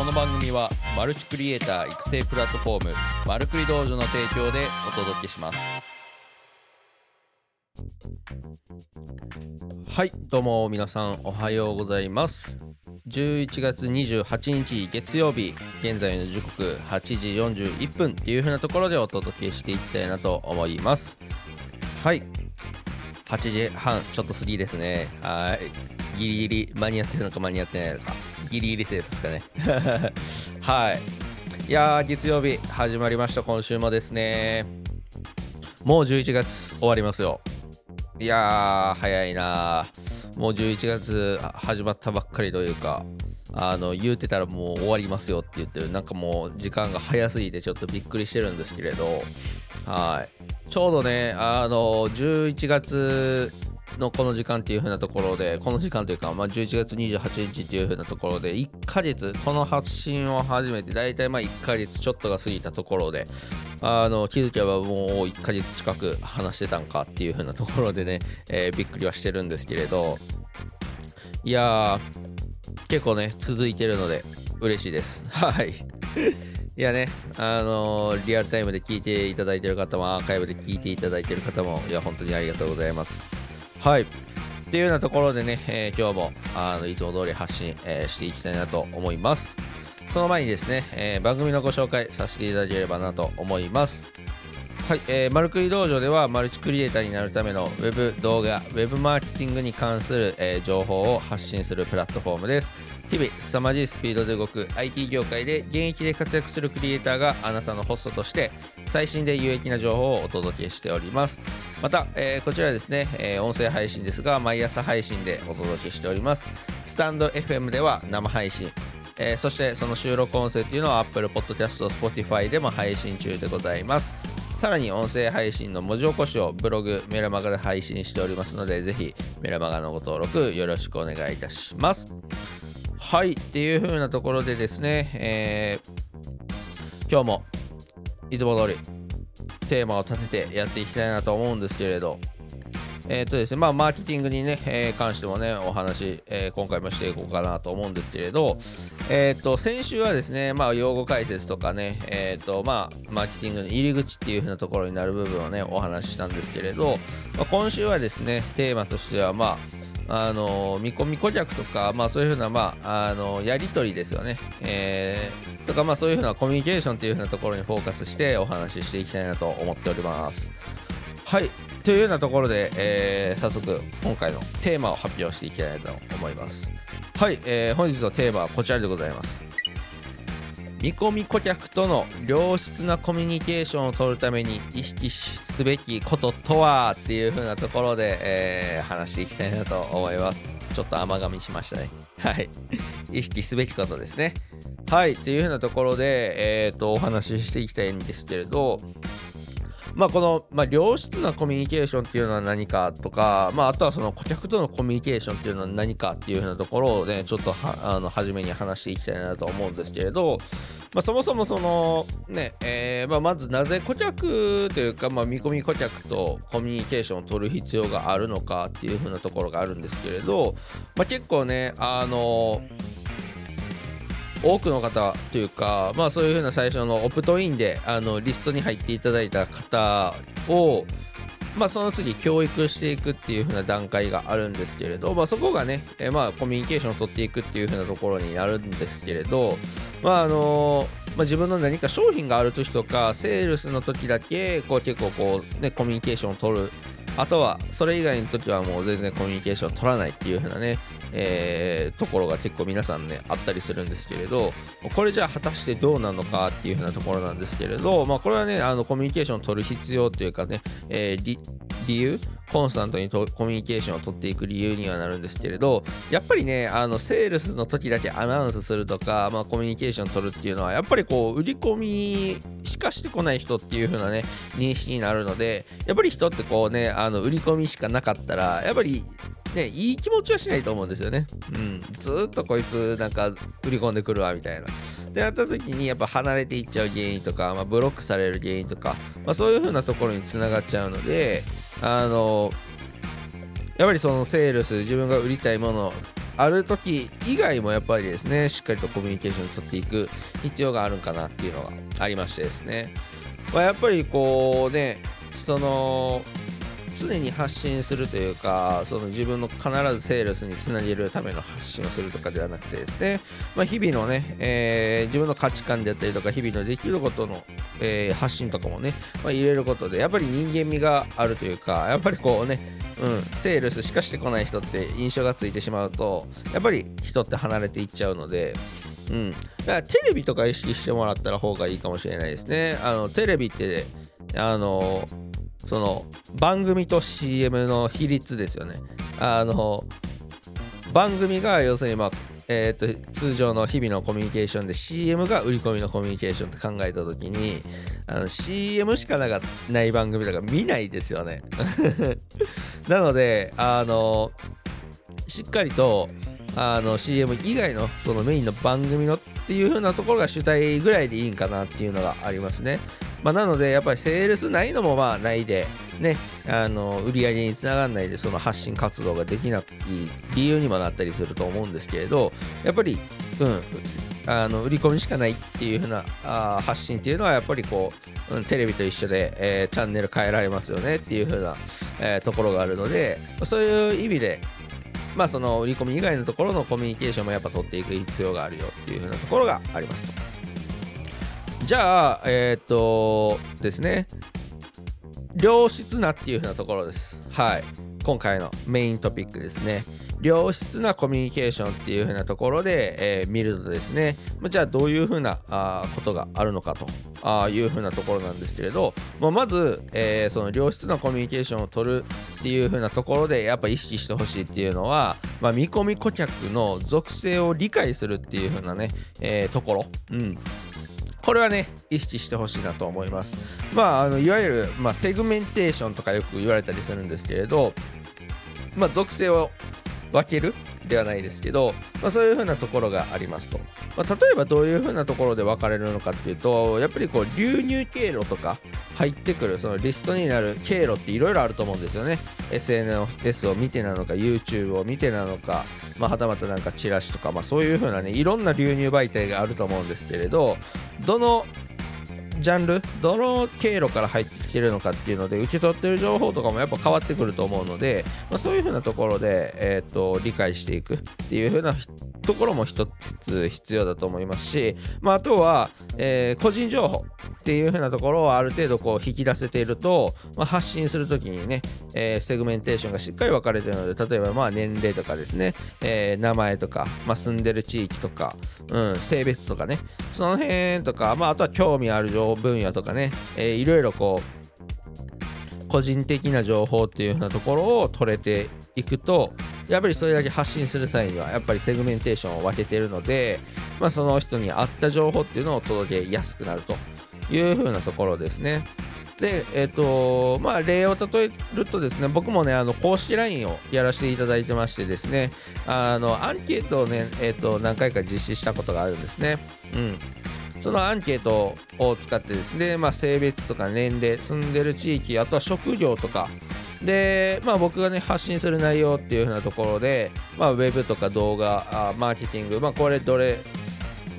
この番組はマルチクリエイター育成プラットフォームマルクリ道場の提供でお届けします。はいどうも皆さんおはようございます。11月28日月曜日現在の時刻8時41分っていう風なところでお届けしていきたいなと思います。はい。8時半ちょっと過ぎですね。はい。ギリギリ間に合ってるのか間に合ってないのか。ギリギリセーフですかね。はい。いやー月曜日始まりました。今週もですね。もう11月終わりますよ。いやー早いなもう11月始まったばっかりというかあの言うてたらもう終わりますよって言ってる。なんかもう時間が早すぎてちょっとびっくりしてるんですけれど。はい。ちょうどねあの11月のこの時間っていう風なところでこの時間というか、まあ、11月28日っていう風なところで1ヶ月この発信を始めて大体まあ1ヶ月ちょっとが過ぎたところであの気づけばもう1ヶ月近く話してたんかっていう風なところでね、えー、びっくりはしてるんですけれどいやー結構ね続いてるので嬉しいです はいいやね、あのー、リアルタイムで聞いていただいている方も、アーカイブで聞いていただいている方も、いや、本当にありがとうございます。はい。っていうようなところでね、えー、今日もあのいつも通り発信、えー、していきたいなと思います。その前にですね、えー、番組のご紹介させていただければなと思います。はい、えー、マルクリ道場ではマルチクリエイターになるためのウェブ動画、Web マーケティングに関する、えー、情報を発信するプラットフォームです。日々凄まじいスピードで動く IT 業界で現役で活躍するクリエイターがあなたのホストとして最新で有益な情報をお届けしております。また、えー、こちらですね、えー、音声配信ですが毎朝配信でお届けしております。スタンド FM では生配信。えー、そしてその収録音声というのは Apple Podcast、Spotify でも配信中でございます。さらに音声配信の文字起こしをブログ、メルマガで配信しておりますので、ぜひメルマガのご登録よろしくお願いいたします。はいっていう風なところでですね、えー、今日もいつも通りテーマを立ててやっていきたいなと思うんですけれど。え、ー、とですね、まあ、マーケティングにね、えー、関してもね、お話、えー、今回もしていこうかなと思うんですけれど、えっ、と、先週はですね、まあ、用語解説とかね、えっ、と、まあ、マーケティングの入り口っていう風なところになる部分をね、お話ししたんですけれど、まあ、今週はですね、テーマとしては、まあ、あの見込み顧客とか、まあ、そういうふうな、まあ、あのやり取りですよね、えー、とか、まあ、そういうふうなコミュニケーションというふうなところにフォーカスしてお話ししていきたいなと思っております。はいというようなところで、えー、早速今回のテーマを発表していきたいと思います。はい、えー、本日のテーマはこちらでございます。見込み顧客との良質なコミュニケーションを取るために意識すべきこととはっていう風なところで、えー、話していきたいなと思います。ちょっと甘噛みしましたね。はい。意識すべきことですね。はい。という風なところで、えっ、ー、と、お話ししていきたいんですけれど、まあ、この、まあ、良質なコミュニケーションっていうのは何かとか、まあ、あとはその顧客とのコミュニケーションっていうのは何かっていうふうなところをね、ちょっとあの初めに話していきたいなと思うんですけれど、まあ、そもそもそのね、えーまあ、まずなぜ顧客というか、まあ、見込み顧客とコミュニケーションを取る必要があるのかっていうふうなところがあるんですけれど、まあ、結構ね、あの多くの方というか、まあ、そういうふうな最初のオプトインであのリストに入っていただいた方を、まあ、その次教育していくっていう風な段階があるんですけれど、まあ、そこがね、え、まあコミュニケーションを取っていくっていう風なところになるんですけれど、まああのまあ、自分の何か商品がある時とかセールスの時だけこう結構こう、ね、コミュニケーションを取る。あとはそれ以外の時はもう全然コミュニケーションを取らないっていう風なね、えー、ところが結構皆さんねあったりするんですけれどこれじゃあ果たしてどうなのかっていう風なところなんですけれどまあこれはねあのコミュニケーションを取る必要というかね、えー、理由コンスタントにコミュニケーションを取っていく理由にはなるんですけれどやっぱりねあのセールスの時だけアナウンスするとか、まあ、コミュニケーション取るっていうのはやっぱりこう売り込みしかしてこない人っていう風なね認識になるのでやっぱり人ってこうねあの売り込みしかなかったらやっぱりね、いい気持ちはしないと思うんですよね。うん。ずっとこいつなんか売り込んでくるわみたいな。で、やった時にやっぱ離れていっちゃう原因とか、まあ、ブロックされる原因とか、まあ、そういう風なところにつながっちゃうので、あの、やっぱりそのセールス、自分が売りたいもの、ある時以外もやっぱりですねしっかりとコミュニケーションを取っていく必要があるんかなっていうのがありましてですね、まあ、やっぱりこうねその常に発信するというかその自分の必ずセールスにつなげるための発信をするとかではなくてですね、まあ、日々のね、えー、自分の価値観であったりとか日々のできることの、えー、発信とかもね、まあ、入れることでやっぱり人間味があるというかやっぱりこうねうん、セールスしかしてこない人って印象がついてしまうとやっぱり人って離れていっちゃうのでうん、だからテレビとか意識してもらったら方がいいかもしれないですね。あのテレビってあのその番組と CM の比率ですよね。あの番組が要するにまあえーと、通常の日々のコミュニケーションで CM が売り込みのコミュニケーションって考えた時にあの CM しかなかない番組だから見ないですよね なのであのしっかりとあの CM 以外のそのメインの番組のっていう風なところが主体ぐらいでいいんかなっていうのがありますね。まあ、なのでやっぱりセールスないのもまあないでねあの売り上げにつながらないでその発信活動ができない理由にもなったりすると思うんですけれどやっぱりうんあの売り込みしかないっていう風なあ発信っていうのはやっぱりこう、うん、テレビと一緒で、えー、チャンネル変えられますよねっていう風な、えー、ところがあるのでそういう意味でまあその売り込み以外のところのコミュニケーションもやっぱ取っていく必要があるよっていう風なところがありますと。じゃあ、えっ、とですね、良質なっていう風なところです。はい。今回のメイントピックですね。良質なコミュニケーションっていう風なところで、えー、見るとですね、じゃあどういう風なあことがあるのかとあいう風なところなんですけれど、まあ、まず、えー、その良質なコミュニケーションを取るっていう風なところでやっぱ意識してほしいっていうのは、まあ、見込み顧客の属性を理解するっていう風なね、えー、ところ、うん、これはね、意識してほしいなと思います。まあ、あのいわゆる、まあ、セグメンテーションとかよく言われたりするんですけれど、まあ、属性を分けるではないですけど、まあ、そういうふうなところがありますと、まあ、例えばどういうふうなところで分かれるのかっていうとやっぱりこう流入経路とか入ってくるそのリストになる経路っていろいろあると思うんですよね SNS を見てなのか YouTube を見てなのか、まあ、はたまたなんかチラシとか、まあ、そういうふうなねいろんな流入媒体があると思うんですけれどどのジャンルどの経路から入ってきてるのかっていうので受け取ってる情報とかもやっぱ変わってくると思うので、まあ、そういうふうなところで、えーと、理解していくっていうふうなところも一つ必要だと思いますし、まあ、あとは、えー、個人情報っていうふうなところをある程度こう引き出せていると、まあ、発信するときにね、えー、セグメンテーションがしっかり分かれてるので例えばまあ年齢とかですね、えー、名前とか、まあ、住んでる地域とか、うん、性別とかねその辺とか、まあ、あとは興味ある情報分野とかね、えー、いろいろこう個人的な情報っていうふうなところを取れていくとやっぱりそれだけ発信する際にはやっぱりセグメンテーションを分けてるので、まあ、その人に合った情報っていうのを届けやすくなるというふうなところですね。で、えっ、ー、と、まあ、例を例えるとですね、僕もね、あの、公式 LINE をやらせていただいてましてですね、あの、アンケートをね、えっ、ー、と、何回か実施したことがあるんですね。うん。そのアンケートを使ってですね、まあ、性別とか年齢、住んでる地域、あとは職業とか、で、まあ、僕がね、発信する内容っていう風なところで、まあ、ウェブとか動画、あマーケティング、まあ、これどれ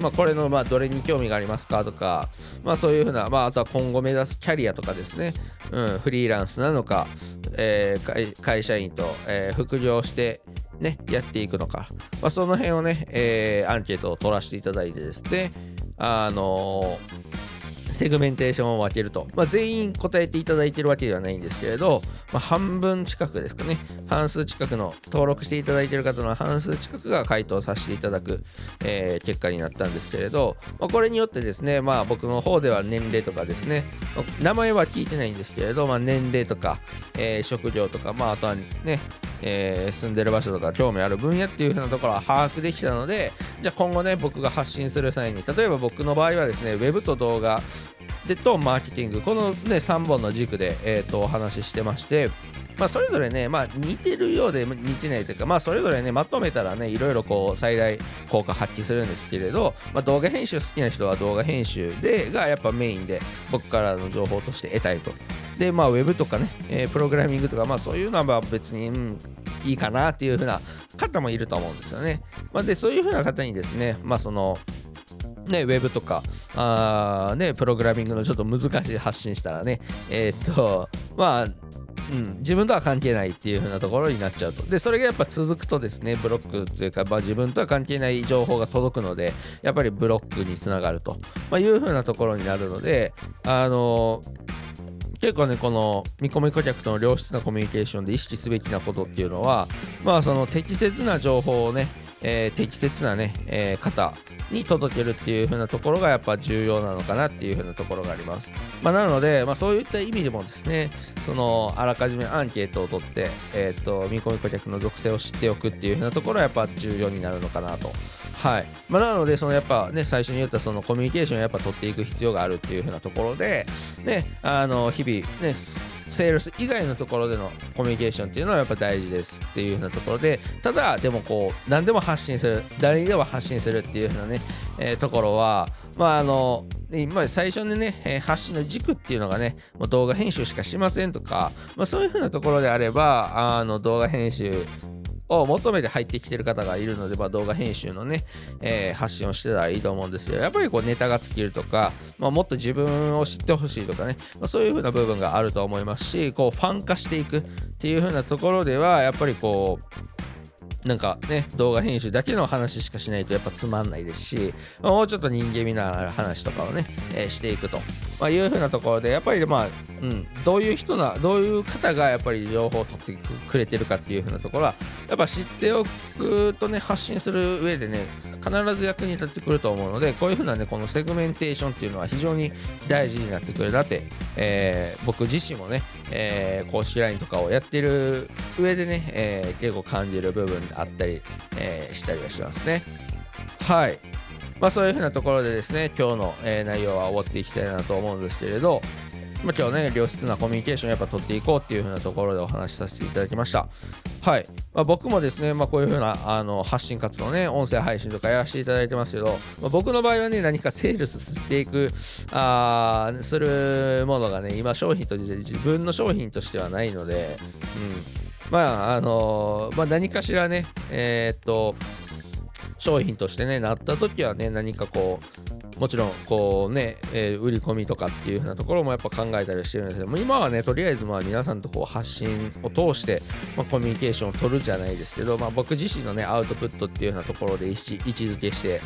まあ、これのまあどれに興味がありますかとか、まあ、そういうふうな、まあ、あとは今後目指すキャリアとかですね、うん、フリーランスなのか、えー、会社員と、えー、副業して、ね、やっていくのか、まあ、その辺をね、えー、アンケートを取らせていただいてですね、あのーセグメンテーションを分けると、まあ、全員答えていただいてるわけではないんですけれど、まあ、半分近くですかね、半数近くの登録していただいている方の半数近くが回答させていただく、えー、結果になったんですけれど、まあ、これによってですね、まあ、僕の方では年齢とかですね、名前は聞いてないんですけれど、まあ、年齢とか、えー、職業とか、まあ、あとはね、えー、住んでる場所とか興味ある分野っていう風なところは把握できたのでじゃあ今後ね僕が発信する際に例えば僕の場合はですねウェブと動画でとマーケティングこのね3本の軸で、えー、とお話ししてましてまあ、それぞれね、まあ、似てるようで似てないというか、まあ、それぞれね、まとめたらね、いろいろこう、最大効果発揮するんですけれど、まあ、動画編集好きな人は動画編集で、がやっぱメインで、僕からの情報として得たいと。で、まあ、ウェブとかね、えー、プログラミングとか、まあ、そういうのは別に、うん、いいかなっていう風な方もいると思うんですよね。まあ、でそういうふうな方にですね、まあ、そのね、ウェブとかあ、ね、プログラミングのちょっと難しい発信したらね、えー、っと、まあ、うん、自分とは関係ないっていう風なところになっちゃうと。で、それがやっぱ続くとですね、ブロックというか、まあ、自分とは関係ない情報が届くので、やっぱりブロックにつながると、まあ、いう風なところになるので、あの結構ね、この見込み顧客との良質なコミュニケーションで意識すべきなことっていうのは、まあ、その適切な情報をね、えー、適切なね、えー、方に届けるっていう風なところがやっぱ重要なのかなっていう風なところがあります。まあ、なので、まあ、そういった意味でもですね、そのあらかじめアンケートを取って、えー、と見込み顧客の属性を知っておくっていう風なところはやっぱ重要になるのかなと。はいまあ、なので、そのやっぱね、最初に言ったそのコミュニケーションをやっぱ取っていく必要があるっていう風なところで、ね、あの日々、ね、セールス以外のところでのコミュニケーションっていうのはやっぱ大事ですっていうふうなところでただでもこう何でも発信する誰にでも発信するっていうふうなね、えー、ところはまああの今最初にね、え、発信の軸っていうのがね、もう動画編集しかしませんとか、まあ、そういうふうなところであれば、あの動画編集を求めて入ってきてる方がいるので、まあ、動画編集のね、えー、発信をしてたらいいと思うんですよ。やっぱりこうネタが尽きるとか、まあ、もっと自分を知ってほしいとかね、まあ、そういう風な部分があると思いますし、こうファン化していくっていう風なところでは、やっぱりこう、なんかね、動画編集だけの話しかしないとやっぱつまんないですし、まあ、もうちょっと人間味のある話とかをね、えー、していくと、まあ、いうふうなところで、やっぱりまあ、うん、どういう人な、どういう方がやっぱり情報を取ってくれてるかっていうふうなところは、やっぱ知っておくとね、発信する上でね、必ず役に立ってくると思うので、こういうふうなね、このセグメンテーションっていうのは非常に大事になってくるなって、えー、僕自身もね、えー、公式 LINE とかをやってる上でね、えー、結構感じる部分であったり、えー、したりはしますね。はい。まあそういうふうなところでですね、今日の、え、内容は終わっていきたいなと思うんですけれど、まあ、今日ね、良質なコミュニケーションやっぱ取っていこうっていう風なところでお話しさせていただきました。はい。まあ、僕もですね、まあ、こういう風なあの発信活動ね、音声配信とかやらせていただいてますけど、まあ、僕の場合はね、何かセールスしていく、あするものがね、今商品として自分の商品としてはないので、うん。まあ、あの、まあ、何かしらね、えー、っと、商品としてね、なった時はね、何かこう、もちろん、こうね、えー、売り込みとかっていうふうなところもやっぱ考えたりしてるんですけども、今はね、とりあえずまあ皆さんとこう発信を通して、まあ、コミュニケーションを取るじゃないですけど、まあ、僕自身のね、アウトプットっていうようなところで位置づけして、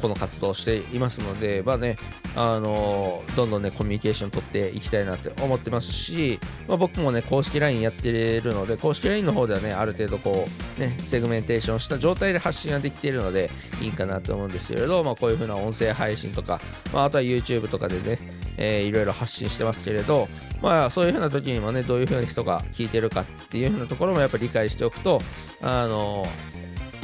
この活動をしていますので、まあね、あのどんどんね、コミュニケーション取っていきたいなって思ってますし、まあ、僕もね、公式 LINE やってるので、公式 LINE の方ではね、ある程度こう、ね、セグメンテーションした状態で発信ができているので、いいかなと思うんですけれど、まあ、こういう風な音声配信とか、まあ、あとは YouTube とかでね、えー、いろいろ発信してますけれど、まあ、そういう風な時にもね、どういう風な人が聞いてるかっていう風なところもやっぱり理解しておくと、あの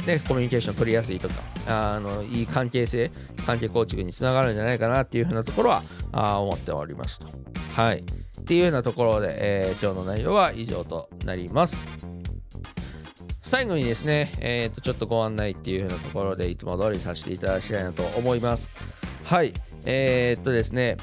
ね、コミュニケーション取りやすいとか、あのいい関係性、関係構築につながるんじゃないかなっていうふうなところはあ思っておりますと。はい。っていうようなところで、えー、今日の内容は以上となります。最後にですね、えー、とちょっとご案内っていう風なところでいつも通りさせていただきたいなと思います。はい。えー、っとですね、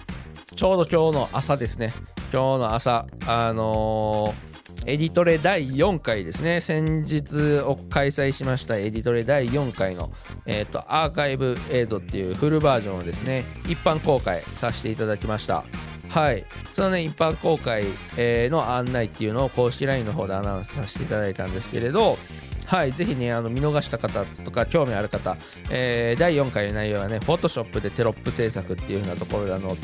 ちょうど今日の朝ですね、今日の朝、あのーエディトレ第4回ですね、先日を開催しましたエディトレ第4回の、えーと、アーカイブ映像っていうフルバージョンをですね、一般公開させていただきました。はい、そのね、一般公開、えー、の案内っていうのを公式 LINE の方でアナウンスさせていただいたんですけれど、はい、ぜひね、あの見逃した方とか興味ある方、えー、第4回の内容はね、Photoshop でテロップ制作っていう風なところであの、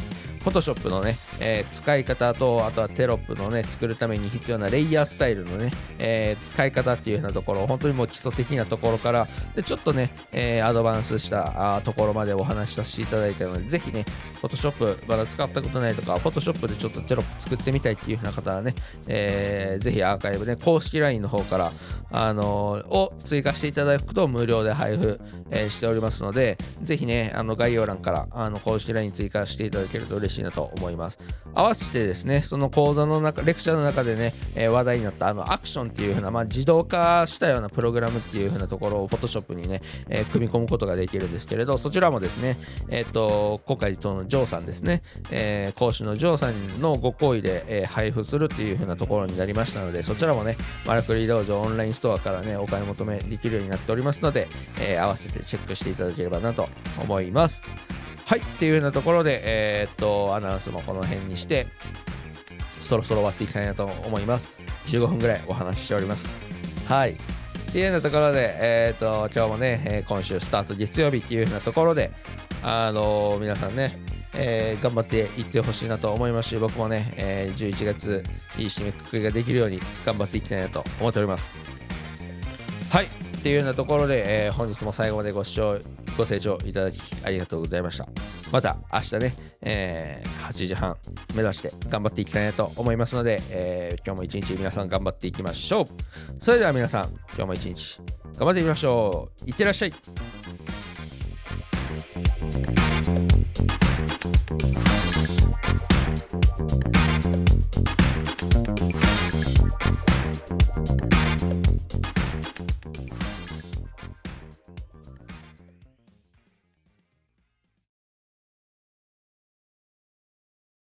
Photoshop のね、えー、使い方と、あとはテロップのね、作るために必要なレイヤースタイルのね、えー、使い方っていうようなところ、本当にもう基礎的なところから、でちょっとね、えー、アドバンスしたあところまでお話しさせていただいたので、ぜひね、Photoshop まだ使ったことないとか、Photoshop でちょっとテロップ作ってみたいっていうような方はね、えー、ぜひアーカイブね、公式 LINE の方から、あのー、を追加していただくと無料で配布、え、しておりますので、ぜひね、あの概要欄からあの公式 LINE 追加していただけると嬉しい嬉しいなと思います。合わせてですね、その講座の中、レクチャーの中でね、えー、話題になったあのアクションっていう風な、まあ、自動化したようなプログラムっていう風なところを Photoshop にね、えー、組み込むことができるんですけれど、そちらもですね、えっ、と、今回そのジョーさんですね、え講師のジョーさんのご好意で、え配布するっていう風なところになりましたので、そちらもね、マラクリ道場オンラインストアからね、お買い求めできるようになっておりますので、え合わせてチェックしていただければなと思います。はい、っていうようなところで、えー、っと、アナウンスもこの辺にして、そろそろ終わっていきたいなと思います。15分ぐらいお話ししております。はい。っていうようなところで、えー、っと、今日もね、え今週スタート月曜日っていうようなところで、あの、皆さんね、えー、頑張っていってほしいなと思いますし、僕もね、えー、11月、いい締めくくりができるように頑張っていきたいなと思っております。はい。っていうようなところで、えー、本日も最後までご視聴ご清聴いただきありがとうございました。また明日ね、えー、8時半目指して頑張っていきたいなと思いますので、えー、今日も一日皆さん頑張っていきましょう。それでは皆さん、今日も一日頑張っていきましょう。いってらっしゃい。